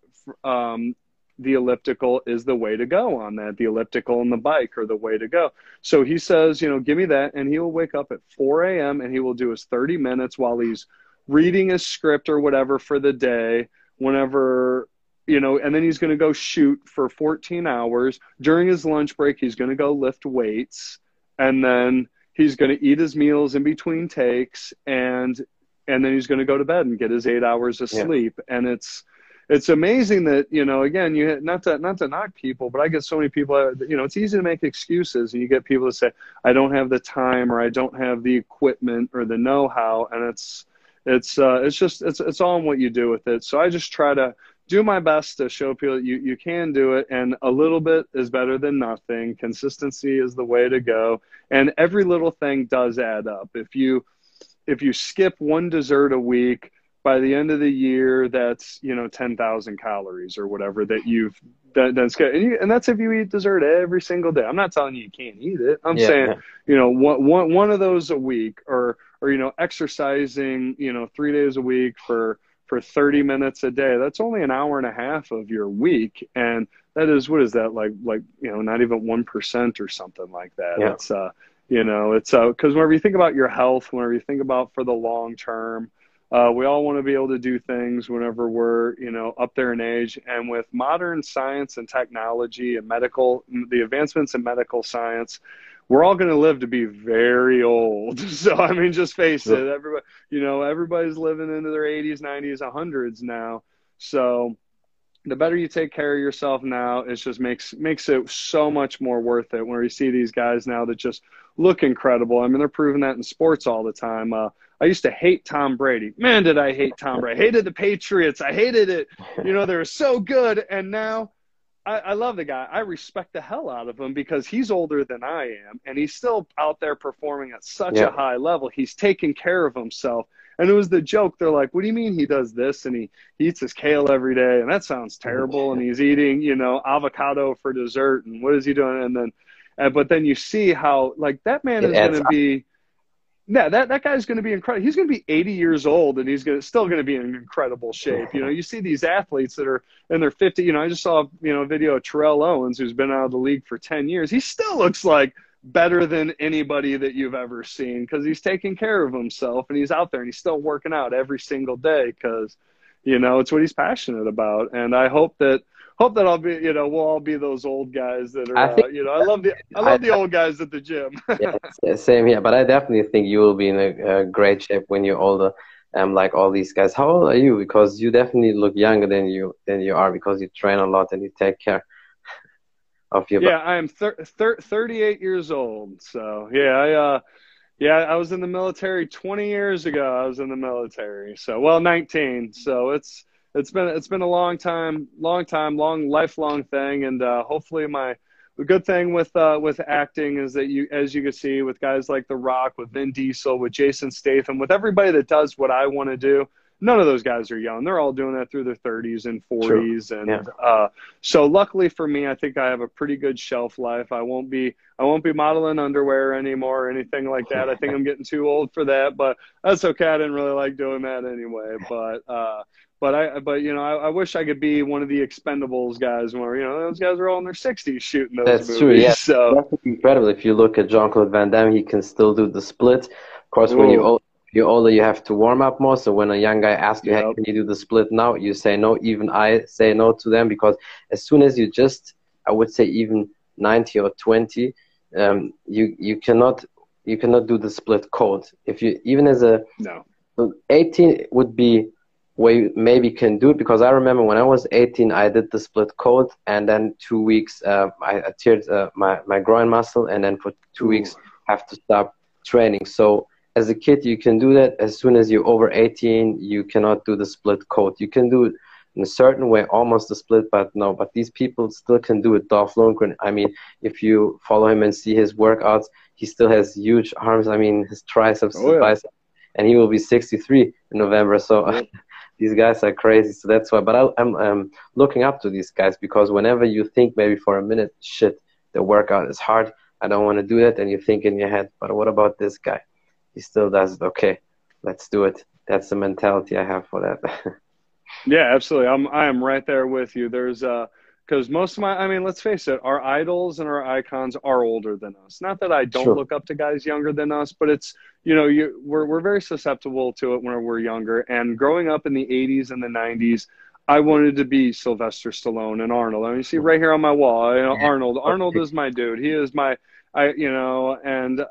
um, the elliptical is the way to go on that. The elliptical and the bike are the way to go. So he says, you know, give me that. And he will wake up at 4 a.m. and he will do his 30 minutes while he's reading his script or whatever for the day, whenever, you know, and then he's going to go shoot for 14 hours. During his lunch break, he's going to go lift weights. And then he's going to eat his meals in between takes. And, and then he's going to go to bed and get his eight hours of sleep. Yeah. And it's, it's amazing that you know again you not to not to knock people but i get so many people uh, you know it's easy to make excuses and you get people to say i don't have the time or i don't have the equipment or the know-how and it's it's uh, it's just it's it's all in what you do with it. So i just try to do my best to show people that you, you can do it and a little bit is better than nothing. Consistency is the way to go and every little thing does add up. If you if you skip one dessert a week by the end of the year, that's you know ten thousand calories or whatever that you've done. done and, you, and that's if you eat dessert every single day. I'm not telling you you can't eat it. I'm yeah, saying you know one, one one of those a week, or or you know exercising you know three days a week for for 30 minutes a day. That's only an hour and a half of your week, and that is what is that like like you know not even one percent or something like that. Yeah. It's uh you know it's uh because whenever you think about your health, whenever you think about for the long term uh, we all want to be able to do things whenever we're, you know, up there in age. And with modern science and technology and medical, the advancements in medical science, we're all going to live to be very old. [laughs] So I mean, just face it, everybody, you know, everybody's living into their 80s, 90s, 100s now. So the better you take care of yourself now, it just makes makes it so much more worth it. When you see these guys now that just look incredible. I mean, they're proving that in sports all the time. Uh, I used to hate Tom Brady. Man, did I hate Tom Brady. I hated the Patriots. I hated it. You know, they were so good. And now I, I, love the guy. I respect the hell out of him because he's older than I am and he's still out there performing at such yeah. a high level. He's taking care of himself. And it was the joke. They're like, what do you mean he does this? And he, he eats his kale every day. And that sounds terrible. And he's eating, you know, avocado for dessert. And what is he doing? And then, uh, but then you see how, like, that man it is going to be yeah, that, that guy's going to be incredible. He's going to be 80 years old and he's going to, still going to be in incredible shape. You know, you see these athletes that are in their 50. You know, I just saw you know a video of Terrell Owens, who's been out of the league for 10 years. He still looks like better than anybody that you've ever seen because he's taking care of himself and he's out there and he's still working out every single day because you know it's what he's passionate about. And I hope that hope that I'll be, you know, we'll all be those old guys that are, think, uh, you know, I love the, I love I, the old guys at the gym. [laughs] yeah, same here. But I definitely think you will be in a, a great shape when you're older. Um, like all these guys. How old are you? Because you definitely look younger than you than you are because you train a lot and you take care of your. Yeah, I'm thir- thir- 38 years old. So yeah, I uh, yeah, I was in the military 20 years ago. I was in the military. So well, 19. So it's it's been it's been a long time, long time, long lifelong thing, and uh, hopefully my the good thing with uh, with acting is that you, as you can see, with guys like The Rock, with Vin Diesel, with Jason Statham, with everybody that does what I want to do, none of those guys are young. They're all doing that through their 30s and 40s, True. and yeah. uh, so luckily for me, I think I have a pretty good shelf life. I won't be I won't be modeling underwear anymore or anything like that. I think I'm getting too old for that, but that's okay. I didn't really like doing that anyway. But uh, but I, but you know, I, I, wish I could be one of the Expendables guys, where you know those guys are all in their sixties shooting those That's movies. true. Yeah, so that's incredible. If you look at Jean Claude Van Damme, he can still do the split. Of course, Ooh. when you you're older, you have to warm up more. So when a young guy asks you, yep. "Hey, can you do the split now?" You say no. Even I say no to them because as soon as you just, I would say even ninety or twenty, um, you you cannot you cannot do the split code. If you even as a no, eighteen would be way maybe can do it because I remember when I was 18, I did the split code, and then two weeks uh, I, I teared uh, my my groin muscle, and then for two Ooh. weeks have to stop training. So as a kid, you can do that. As soon as you're over 18, you cannot do the split code. You can do it in a certain way, almost a split, but no. But these people still can do it. Dolph Lundgren. I mean, if you follow him and see his workouts, he still has huge arms. I mean, his triceps, oh, yeah. biceps, and he will be 63 in November. So. Yeah [laughs] these guys are crazy. So that's why. But I, am um, looking up to these guys because whenever you think maybe for a minute, shit, the workout is hard. I don't want to do that, and you think in your head, but what about this guy? He still does it. Okay, let's do it. That's the mentality I have for that. [laughs] yeah, absolutely. I'm I am right there with you. There's uh because most of my i mean let's face it our idols and our icons are older than us not that i don't sure. look up to guys younger than us but it's you know you we're, we're very susceptible to it when we're younger and growing up in the 80s and the 90s i wanted to be sylvester stallone and arnold I mean, you see right here on my wall you know, arnold arnold is my dude he is my i you know and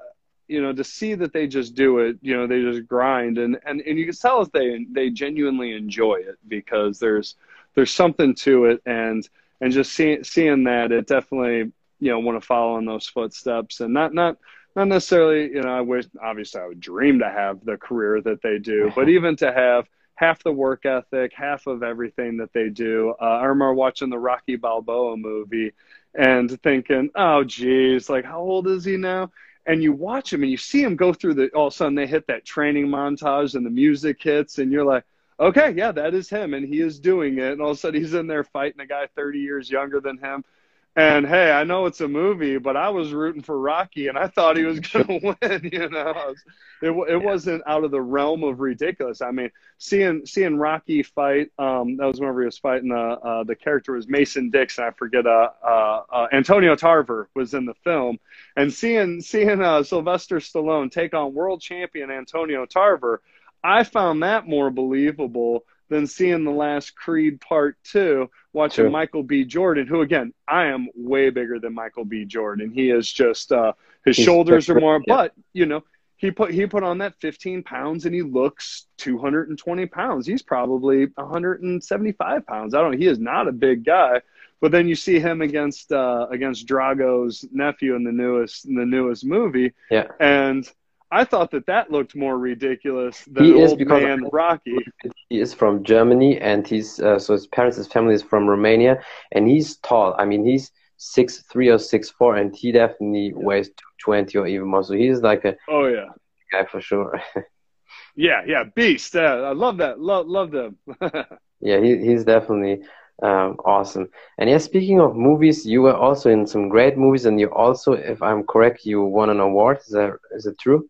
you know to see that they just do it you know they just grind and and, and you can tell if they they genuinely enjoy it because there's there's something to it and and just seeing seeing that it definitely you know want to follow in those footsteps and not not not necessarily you know I wish obviously I would dream to have the career that they do but even to have half the work ethic half of everything that they do uh, I remember watching the Rocky Balboa movie and thinking oh geez like how old is he now and you watch him and you see him go through the all of a sudden they hit that training montage and the music hits and you're like okay, yeah, that is him, and he is doing it. And all of a sudden, he's in there fighting a guy 30 years younger than him. And hey, I know it's a movie, but I was rooting for Rocky, and I thought he was [laughs] going to win. [laughs] You know, it it wasn't out of the realm of ridiculous. I mean, seeing seeing Rocky fight, um, that was whenever he was fighting. Uh, uh, the character was Mason Dixon. I forget. Uh, uh, uh, Antonio Tarver was in the film, and seeing seeing uh, Sylvester Stallone take on world champion Antonio Tarver I found that more believable than seeing the last Creed Part Two, watching. Michael B. Jordan, who again I am way bigger than Michael B. Jordan. He is just uh, his He's shoulders are more, yeah. but you know he put he put on that 15 pounds and he looks 220 pounds. He's probably 175 pounds. I don't know. He is not a big guy. But then you see him against uh, against Drago's nephew in the newest in the newest movie, yeah, and I thought that that looked more ridiculous than he old man Rocky. He is from Germany, and he's uh, so his parents, his family is from Romania, and he's tall. I mean, he's six three or six four, and he definitely weighs two twenty or even more. So he's like a oh yeah guy for sure. [laughs] yeah, yeah, beast. Uh, I love that. Love love them. [laughs] yeah, he, he's definitely um, awesome. And yeah, speaking of movies, you were also in some great movies, and you also, if I'm correct, you won an award. Is that is it true?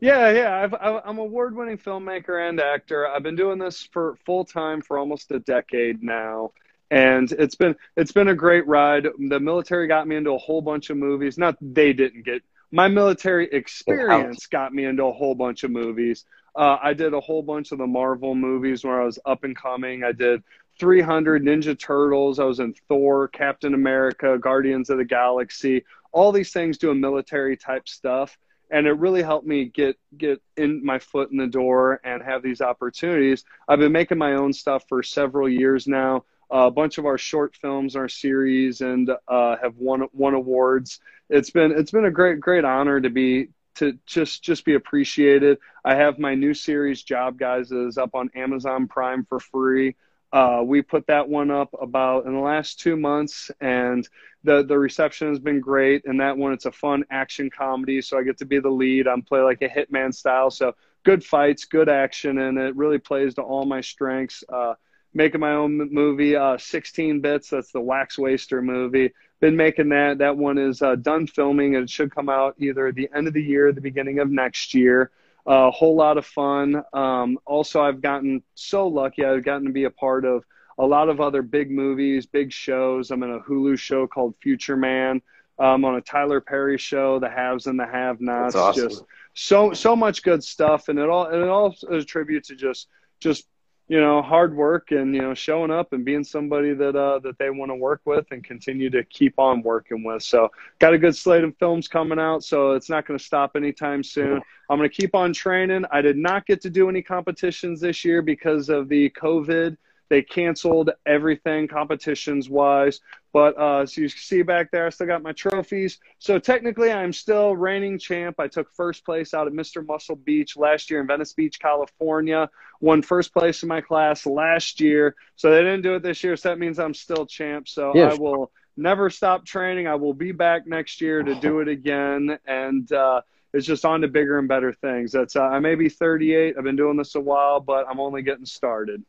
Yeah, yeah. I've, I'm award-winning filmmaker and actor. I've been doing this for full time for almost a decade now, and it's been it's been a great ride. The military got me into a whole bunch of movies. Not they didn't get my military experience got me into a whole bunch of movies. Uh, I did a whole bunch of the Marvel movies where I was up and coming. I did 300 Ninja Turtles. I was in Thor, Captain America, Guardians of the Galaxy. All these things doing military type stuff and it really helped me get get in my foot in the door and have these opportunities. I've been making my own stuff for several years now. Uh, a bunch of our short films, our series, and uh, have won won awards. It's been it's been a great great honor to be to just just be appreciated. I have my new series, Job Guys, is up on Amazon Prime for free. Uh, we put that one up about in the last two months, and the the reception has been great. And that one, it's a fun action comedy, so I get to be the lead. I'm play like a hitman style, so good fights, good action, and it really plays to all my strengths. Uh, making my own movie, uh, 16 bits. That's the Wax Waster movie. Been making that. That one is uh, done filming, and it should come out either at the end of the year, or the beginning of next year a whole lot of fun. Um, also, I've gotten so lucky. I've gotten to be a part of a lot of other big movies, big shows. I'm in a Hulu show called Future Man. I'm on a Tyler Perry show, The Haves and the Have-Nots. Awesome. Just so so much good stuff, and it all and it all is a tribute to just just you know, hard work and you know, showing up and being somebody that uh, that they want to work with and continue to keep on working with. So, got a good slate of films coming out, so it's not going to stop anytime soon. I'm going to keep on training. I did not get to do any competitions this year because of the COVID they canceled everything competitions wise. But uh, so you see back there, I still got my trophies. So technically, I'm still reigning champ. I took first place out at Mr. Muscle Beach last year in Venice Beach, California. Won first place in my class last year. So they didn't do it this year. So that means I'm still champ. So I will never stop training. I will be back next year to do it again. And, uh, it's just on to bigger and better things. That's uh, I may be 38. I've been doing this a while, but I'm only getting started.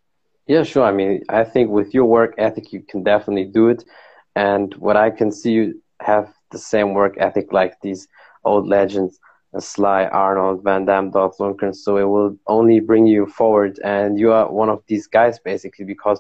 Yeah, sure. I mean, I think with your work ethic, you can definitely do it. And what I can see, you have the same work ethic like these old legends, uh, Sly, Arnold, Van Damme, Dolph Lundgren. So it will only bring you forward. And you are one of these guys, basically, because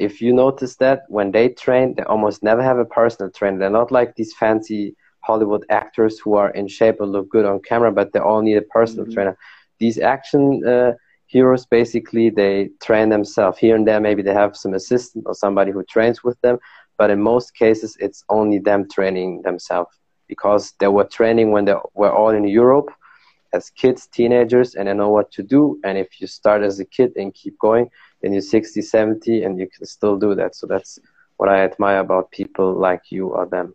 if you notice that when they train, they almost never have a personal trainer. They're not like these fancy Hollywood actors who are in shape and look good on camera, but they all need a personal mm -hmm. trainer. These action uh, heroes basically they train themselves. Here and there maybe they have some assistant or somebody who trains with them but in most cases it's only them training themselves. Because they were training when they were all in europe as kids teenagers and they know what to do. And if you start as a kid and keep going then you're 60 70 and you can still do that. So that's what i admire about people like you or them.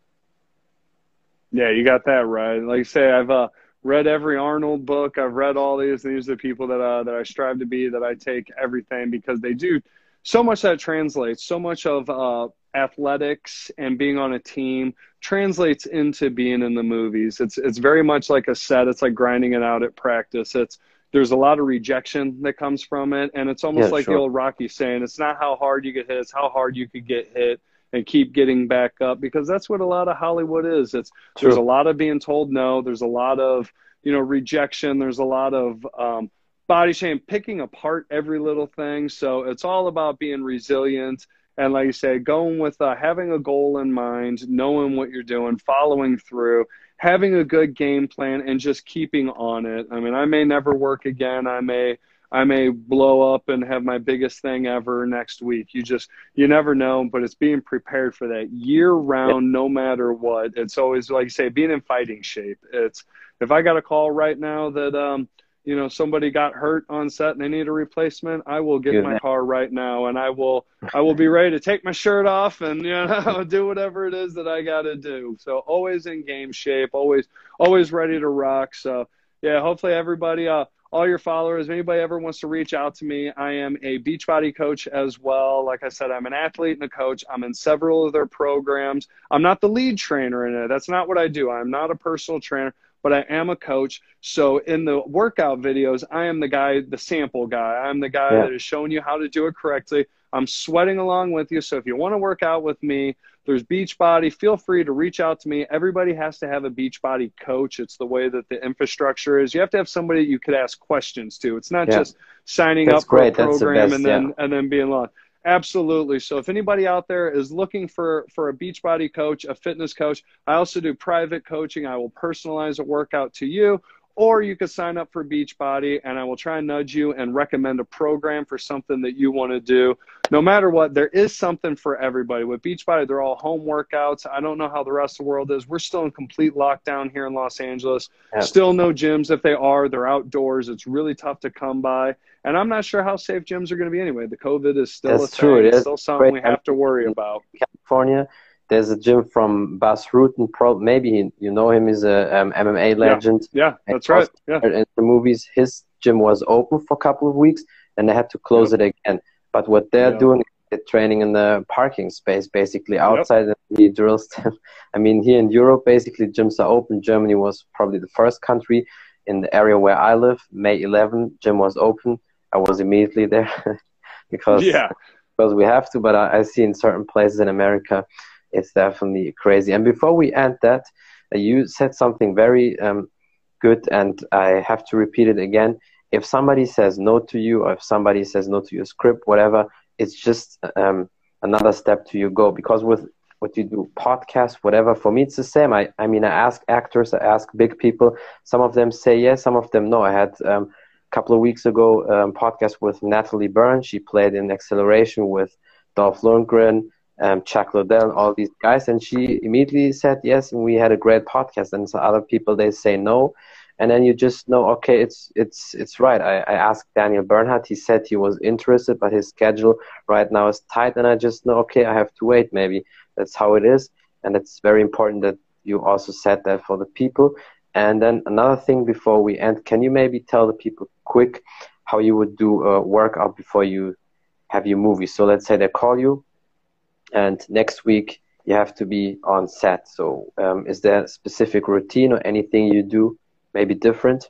Yeah you got that right. Like I say i've uh read every Arnold book. I've read all these. These are the people that uh, that I strive to be. That I take everything because they do so much that translates. So much of uh, athletics and being on a team translates into being in the movies. It's it's very much like a set. It's like grinding it out at practice. It's there's a lot of rejection that comes from it, and it's almost yeah, like sure. the old Rocky saying, "It's not how hard you get hit; it's how hard you could get hit." And keep getting back up because that's what a lot of Hollywood is. It's True. there's a lot of being told no. There's a lot of you know rejection. There's a lot of um, body shame, picking apart every little thing. So it's all about being resilient and, like you say, going with uh, having a goal in mind, knowing what you're doing, following through, having a good game plan, and just keeping on it. I mean, I may never work again. I may I may blow up and have my biggest thing ever next week. You just you never know, but it's being prepared for that year round, no matter what. It's always like you say, being in fighting shape. It's if I got a call right now that um you know somebody got hurt on set and they need a replacement, I will get my car right now and I will I will be ready to take my shirt off and you know [laughs] do whatever it is that I got to do. So always in game shape, always always ready to rock. So yeah, hopefully everybody uh all your followers. If anybody ever wants to reach out to me, I am a Beachbody coach as well. Like I said, I'm an athlete and a coach. I'm in several of their programs. I'm not the lead trainer in it. That's not what I do. I'm not a personal trainer, but I am a coach. So in the workout videos, I am the guy, the sample guy. I'm the guy yeah. that is showing you how to do it correctly. I'm sweating along with you. So if you want to work out with me, there's Beachbody. Feel free to reach out to me. Everybody has to have a Beachbody coach. It's the way that the infrastructure is. You have to have somebody you could ask questions to. It's not yeah. just signing That's up for a program best, and then yeah. and then being lost. Absolutely. So if anybody out there is looking for for a Beachbody coach, a fitness coach, I also do private coaching. I will personalize a workout to you or you could sign up for Beachbody and I will try and nudge you and recommend a program for something that you want to do. No matter what, there is something for everybody. With Beachbody, they're all home workouts. I don't know how the rest of the world is. We're still in complete lockdown here in Los Angeles. Yeah. Still no gyms. If they are, they're outdoors. It's really tough to come by. And I'm not sure how safe gyms are going to be anyway. The COVID is still That's a true. Thing. It is still something we have to worry about. California there's a gym from Bas Rutten. Pro, maybe you know him. He's a um, MMA legend. Yeah, yeah that's right. Yeah. In the movies, his gym was open for a couple of weeks, and they had to close yep. it again. But what they're yep. doing, they're training in the parking space, basically outside, yep. and he drills them. [laughs] I mean, here in Europe, basically gyms are open. Germany was probably the first country in the area where I live. May 11, gym was open. I was immediately there [laughs] because yeah. because we have to. But I, I see in certain places in America it's definitely crazy. And before we end that, uh, you said something very um, good, and I have to repeat it again. If somebody says no to you, or if somebody says no to your script, whatever, it's just um, another step to your go. Because with what you do, podcast, whatever, for me it's the same. I, I mean, I ask actors, I ask big people. Some of them say yes, some of them no. I had um, a couple of weeks ago um, podcast with Natalie Burns. She played in Acceleration with Dolph Lundgren um, Chuck Liddell, all these guys, and she immediately said yes, and we had a great podcast. And so other people they say no, and then you just know, okay, it's it's it's right. I, I asked Daniel Bernhardt, he said he was interested, but his schedule right now is tight, and I just know, okay, I have to wait. Maybe that's how it is, and it's very important that you also said that for the people. And then another thing before we end, can you maybe tell the people quick how you would do a workout before you have your movie? So let's say they call you and next week you have to be on set. So, um, is there a specific routine or anything you do maybe different?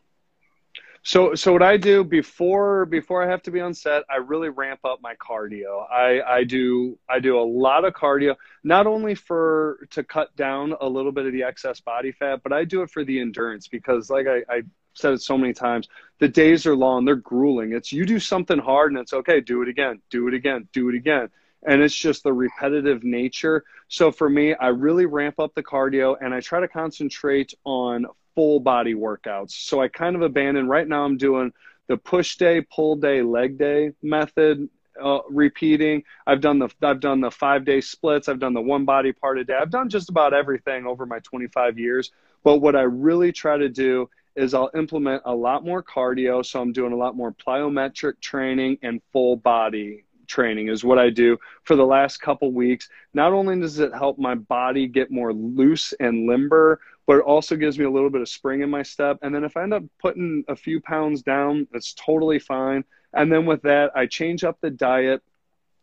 So, so what I do before before I have to be on set, I really ramp up my cardio. I, I do I do a lot of cardio, not only for to cut down a little bit of the excess body fat, but I do it for the endurance because, like I, I said it so many times, the days are long, they're grueling. It's you do something hard and it's okay, do it again, do it again, do it again and it's just the repetitive nature. So for me, I really ramp up the cardio and I try to concentrate on full body workouts. So I kind of abandon right now I'm doing the push day, pull day, leg day method uh, repeating. I've done the I've done the 5 day splits, I've done the one body part a day. I've done just about everything over my 25 years. But what I really try to do is I'll implement a lot more cardio. So I'm doing a lot more plyometric training and full body training is what I do for the last couple weeks. Not only does it help my body get more loose and limber, but it also gives me a little bit of spring in my step. And then if I end up putting a few pounds down, that's totally fine. And then with that, I change up the diet.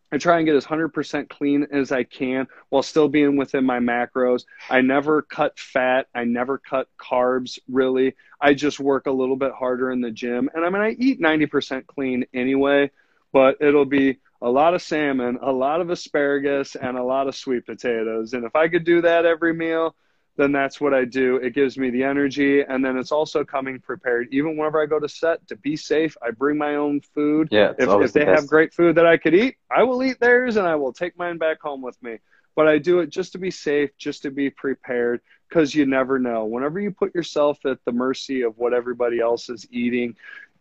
I try and get as 100% clean as I can while still being within my macros. I never cut fat. I never cut carbs, really. I just work a little bit harder in the gym. And I mean, I eat 90% clean anyway, but it'll be a lot of salmon, a lot of asparagus, and a lot of sweet potatoes. And if I could do that every meal, then that's what I do. It gives me the energy, and then it's also coming prepared. Even whenever I go to set to be safe, I bring my own food. Yeah, if, if they have great food that I could eat, I will eat theirs, and I will take mine back home with me. But I do it just to be safe, just to be prepared, because you never know. Whenever you put yourself at the mercy of what everybody else is eating,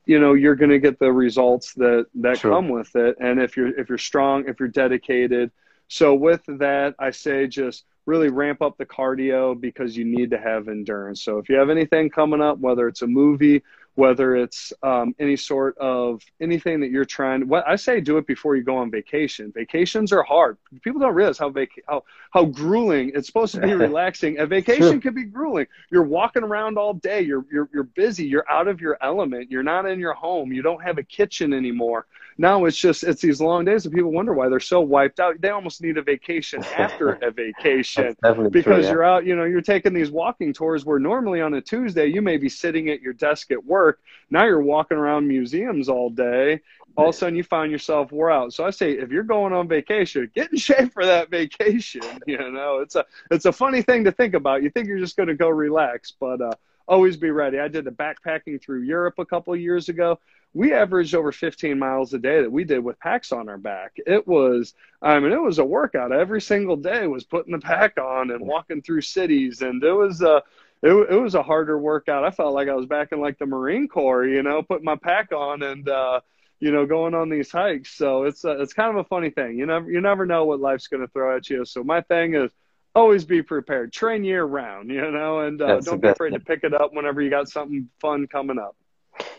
you know you're going to get the results that that True. come with it. And if you're if you're strong if you're dedicated. So with that i say just really ramp up the cardio because you need to have endurance. So if you have anything coming up whether it's a movie whether it's um, any sort of anything that you're trying what i say do it before you go on vacation. Vacations are hard. People don't realize how vac- how how grueling it's supposed to be [laughs] relaxing. A vacation can be grueling. You're walking around all day. You're, you're you're busy. You're out of your element. You're not in your home. You don't have a kitchen anymore now it's just it's these long days and people wonder why they're so wiped out. They almost need a vacation [laughs] after a vacation because true, yeah. you're out you know you're taking these walking tours where normally on a tuesday you may be sitting at your desk at work. Now you're walking around museums all day. All of a sudden you find yourself wore out. So i say if you're going on vacation get in [laughs] shape for that vacation [laughs] you know. It's a it's a funny thing to think about. You think you're just going to go relax but uh always be ready. I did the backpacking through Europe a couple of years ago. We averaged over 15 miles a day that we did with packs on our back. It was, I mean, it was a workout every single day. Was putting the pack on and walking through cities, and it was a, it, it was a harder workout. I felt like I was back in like the Marine Corps, you know, putting my pack on and. uh you know, going on these hikes. So it's a, it's kind of a funny thing. You never you never know what life's going to throw at you. So my thing is always be prepared. Train year round, you know, and uh, don't be afraid to pick it up whenever you got something fun coming up.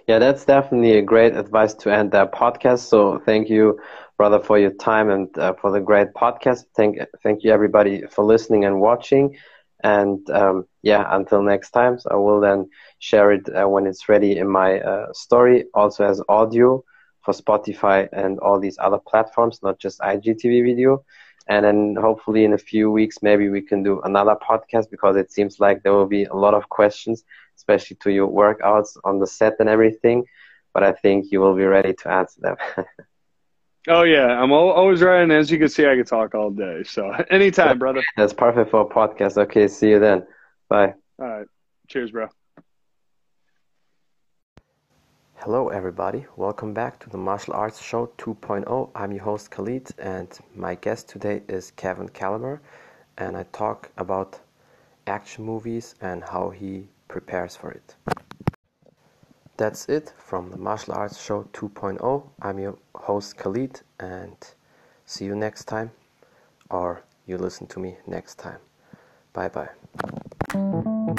Yeah, that's definitely a great advice to end that podcast. So thank you, brother, for your time and uh, for the great podcast. Thank thank you everybody for listening and watching. And um, yeah, until next time, so I will then share it uh, when it's ready in my uh, story, also as audio for Spotify and all these other platforms, not just IGTV video and then hopefully in a few weeks maybe we can do another podcast because it seems like there will be a lot of questions especially to your workouts on the set and everything. But i think you will be ready to answer them. [laughs] Oh yeah. I'm always ready and as you can see i can talk all day. So [laughs] anytime brother. That's perfect for a podcast. Okay see you then. Bye. All right. Cheers bro Hello, everybody. Welcome back to the Martial Arts Show 2.0. I'm your host Khalid, and my guest today is Kevin Caliber, and I talk about action movies and how he prepares for it. That's it from the Martial Arts Show 2.0. I'm your host Khalid, and see you next time, or you listen to me next time. Bye bye.